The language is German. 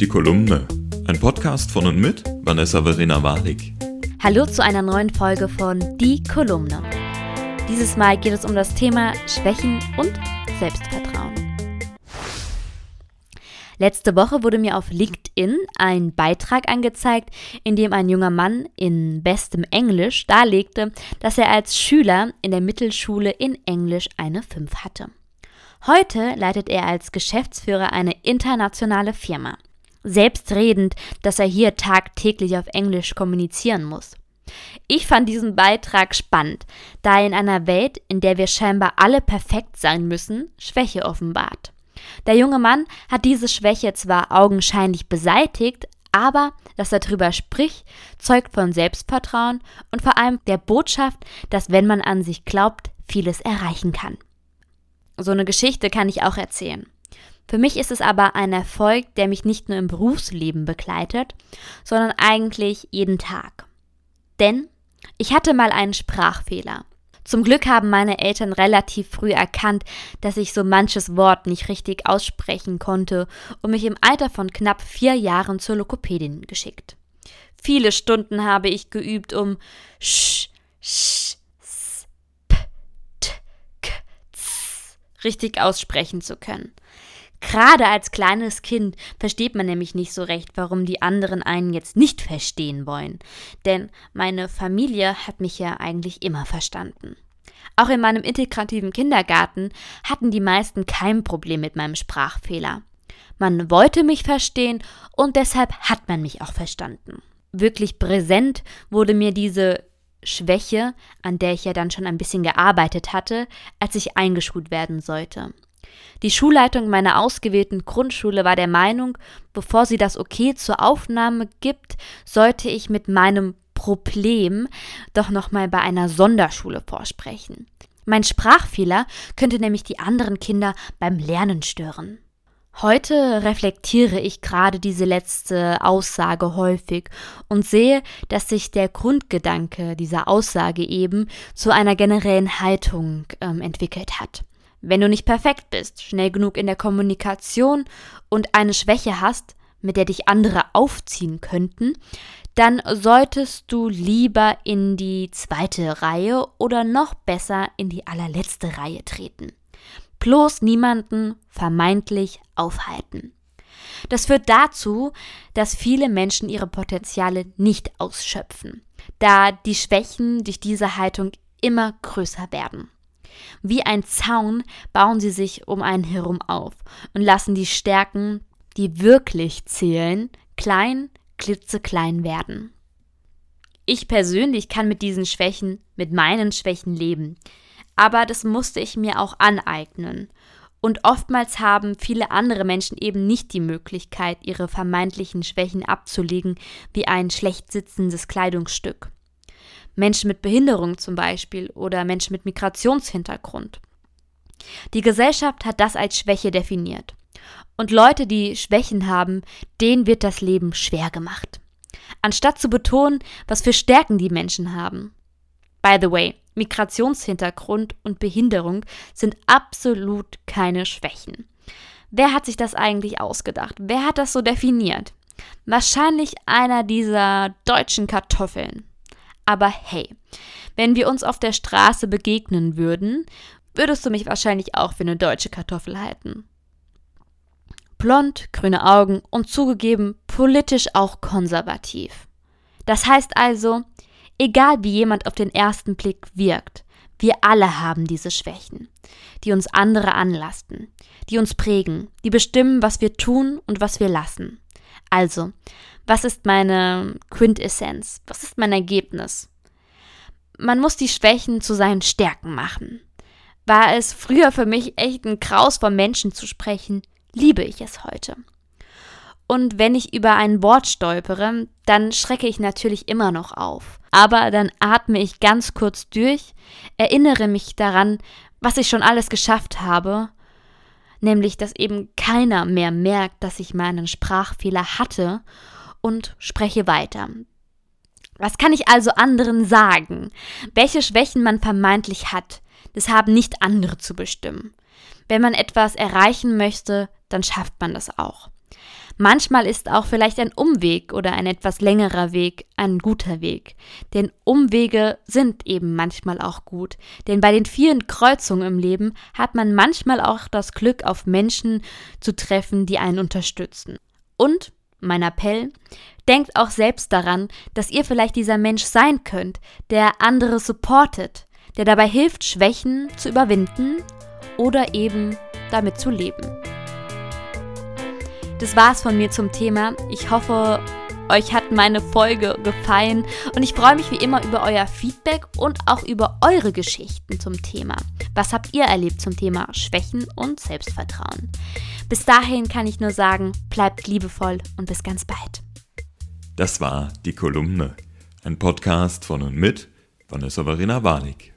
Die Kolumne. Ein Podcast von und mit Vanessa Verena Walik. Hallo zu einer neuen Folge von Die Kolumne. Dieses Mal geht es um das Thema Schwächen und Selbstvertrauen. Letzte Woche wurde mir auf LinkedIn ein Beitrag angezeigt, in dem ein junger Mann in bestem Englisch darlegte, dass er als Schüler in der Mittelschule in Englisch eine 5 hatte. Heute leitet er als Geschäftsführer eine internationale Firma. Selbstredend, dass er hier tagtäglich auf Englisch kommunizieren muss. Ich fand diesen Beitrag spannend, da er in einer Welt, in der wir scheinbar alle perfekt sein müssen, Schwäche offenbart. Der junge Mann hat diese Schwäche zwar augenscheinlich beseitigt, aber dass er darüber spricht, zeugt von Selbstvertrauen und vor allem der Botschaft, dass wenn man an sich glaubt, vieles erreichen kann. So eine Geschichte kann ich auch erzählen. Für mich ist es aber ein Erfolg, der mich nicht nur im Berufsleben begleitet, sondern eigentlich jeden Tag. Denn ich hatte mal einen Sprachfehler. Zum Glück haben meine Eltern relativ früh erkannt, dass ich so manches Wort nicht richtig aussprechen konnte und mich im Alter von knapp vier Jahren zur Lokopädin geschickt. Viele Stunden habe ich geübt, um sch, sch, richtig aussprechen zu können. Gerade als kleines Kind versteht man nämlich nicht so recht, warum die anderen einen jetzt nicht verstehen wollen. Denn meine Familie hat mich ja eigentlich immer verstanden. Auch in meinem integrativen Kindergarten hatten die meisten kein Problem mit meinem Sprachfehler. Man wollte mich verstehen und deshalb hat man mich auch verstanden. Wirklich präsent wurde mir diese Schwäche, an der ich ja dann schon ein bisschen gearbeitet hatte, als ich eingeschult werden sollte. Die Schulleitung meiner ausgewählten Grundschule war der Meinung, bevor sie das Okay zur Aufnahme gibt, sollte ich mit meinem Problem doch nochmal bei einer Sonderschule vorsprechen. Mein Sprachfehler könnte nämlich die anderen Kinder beim Lernen stören. Heute reflektiere ich gerade diese letzte Aussage häufig und sehe, dass sich der Grundgedanke dieser Aussage eben zu einer generellen Haltung ähm, entwickelt hat. Wenn du nicht perfekt bist, schnell genug in der Kommunikation und eine Schwäche hast, mit der dich andere aufziehen könnten, dann solltest du lieber in die zweite Reihe oder noch besser in die allerletzte Reihe treten bloß niemanden vermeintlich aufhalten. Das führt dazu, dass viele Menschen ihre Potenziale nicht ausschöpfen, da die Schwächen durch diese Haltung immer größer werden. Wie ein Zaun bauen sie sich um einen herum auf und lassen die Stärken, die wirklich zählen, klein, klitzeklein werden. Ich persönlich kann mit diesen Schwächen, mit meinen Schwächen leben aber das musste ich mir auch aneignen. Und oftmals haben viele andere Menschen eben nicht die Möglichkeit, ihre vermeintlichen Schwächen abzulegen, wie ein schlecht sitzendes Kleidungsstück. Menschen mit Behinderung zum Beispiel oder Menschen mit Migrationshintergrund. Die Gesellschaft hat das als Schwäche definiert. Und Leute, die Schwächen haben, denen wird das Leben schwer gemacht. Anstatt zu betonen, was für Stärken die Menschen haben. By the way, Migrationshintergrund und Behinderung sind absolut keine Schwächen. Wer hat sich das eigentlich ausgedacht? Wer hat das so definiert? Wahrscheinlich einer dieser deutschen Kartoffeln. Aber hey, wenn wir uns auf der Straße begegnen würden, würdest du mich wahrscheinlich auch für eine deutsche Kartoffel halten. Blond, grüne Augen und zugegeben politisch auch konservativ. Das heißt also, Egal wie jemand auf den ersten Blick wirkt, wir alle haben diese Schwächen, die uns andere anlasten, die uns prägen, die bestimmen, was wir tun und was wir lassen. Also, was ist meine Quintessenz? Was ist mein Ergebnis? Man muss die Schwächen zu seinen Stärken machen. War es früher für mich echt ein Kraus von Menschen zu sprechen, liebe ich es heute. Und wenn ich über ein Wort stolpere, dann schrecke ich natürlich immer noch auf. Aber dann atme ich ganz kurz durch, erinnere mich daran, was ich schon alles geschafft habe, nämlich dass eben keiner mehr merkt, dass ich meinen Sprachfehler hatte und spreche weiter. Was kann ich also anderen sagen? Welche Schwächen man vermeintlich hat, das haben nicht andere zu bestimmen. Wenn man etwas erreichen möchte, dann schafft man das auch. Manchmal ist auch vielleicht ein Umweg oder ein etwas längerer Weg ein guter Weg. Denn Umwege sind eben manchmal auch gut. Denn bei den vielen Kreuzungen im Leben hat man manchmal auch das Glück, auf Menschen zu treffen, die einen unterstützen. Und mein Appell, denkt auch selbst daran, dass ihr vielleicht dieser Mensch sein könnt, der andere supportet, der dabei hilft, Schwächen zu überwinden oder eben damit zu leben. Das war's von mir zum Thema. Ich hoffe, euch hat meine Folge gefallen und ich freue mich wie immer über euer Feedback und auch über eure Geschichten zum Thema. Was habt ihr erlebt zum Thema Schwächen und Selbstvertrauen? Bis dahin kann ich nur sagen, bleibt liebevoll und bis ganz bald. Das war die Kolumne, ein Podcast von und mit Vanessa Verena Warnig.